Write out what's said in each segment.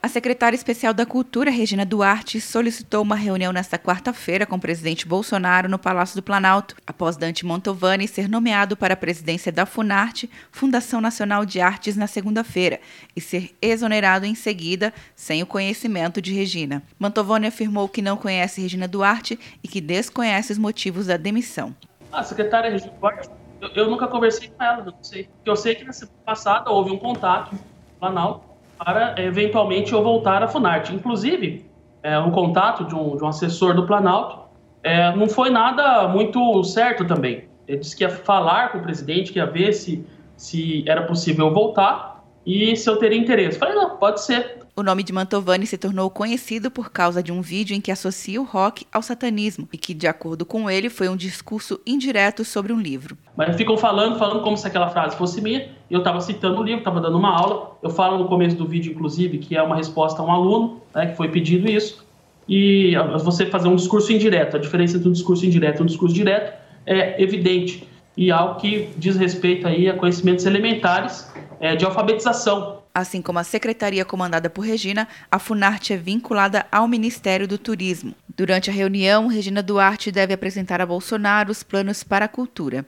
A secretária especial da Cultura, Regina Duarte, solicitou uma reunião nesta quarta-feira com o presidente Bolsonaro no Palácio do Planalto, após Dante Mantovani ser nomeado para a presidência da Funarte, Fundação Nacional de Artes, na segunda-feira, e ser exonerado em seguida, sem o conhecimento de Regina. Mantovani afirmou que não conhece Regina Duarte e que desconhece os motivos da demissão. A secretária Regina Duarte, eu, eu nunca conversei com ela, não sei. Eu sei que na semana passada houve um contato no Planalto para eventualmente eu voltar à Funarte. Inclusive, é, um contato de um, de um assessor do Planalto é, não foi nada muito certo também. Ele disse que ia falar com o presidente, que ia ver se, se era possível voltar e se eu teria interesse. Falei, não, pode ser. O nome de Mantovani se tornou conhecido por causa de um vídeo em que associa o rock ao satanismo e que, de acordo com ele, foi um discurso indireto sobre um livro. Mas ficam falando, falando como se aquela frase fosse minha. Eu estava citando o livro, estava dando uma aula. Eu falo no começo do vídeo, inclusive, que é uma resposta a um aluno, né, que foi pedido isso. E você fazer um discurso indireto, a diferença entre um discurso indireto e um discurso direto é evidente e algo que diz respeito aí a conhecimentos elementares é, de alfabetização Assim como a secretaria comandada por Regina, a Funarte é vinculada ao Ministério do Turismo. Durante a reunião, Regina Duarte deve apresentar a Bolsonaro os planos para a cultura.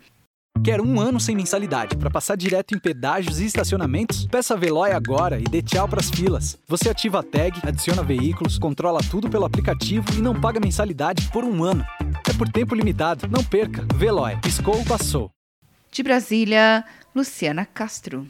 Quer um ano sem mensalidade para passar direto em pedágios e estacionamentos? Peça a Veloy agora e dê tchau para as filas. Você ativa a tag, adiciona veículos, controla tudo pelo aplicativo e não paga mensalidade por um ano. É por tempo limitado. Não perca. Veloy. Piscou, passou. De Brasília, Luciana Castro.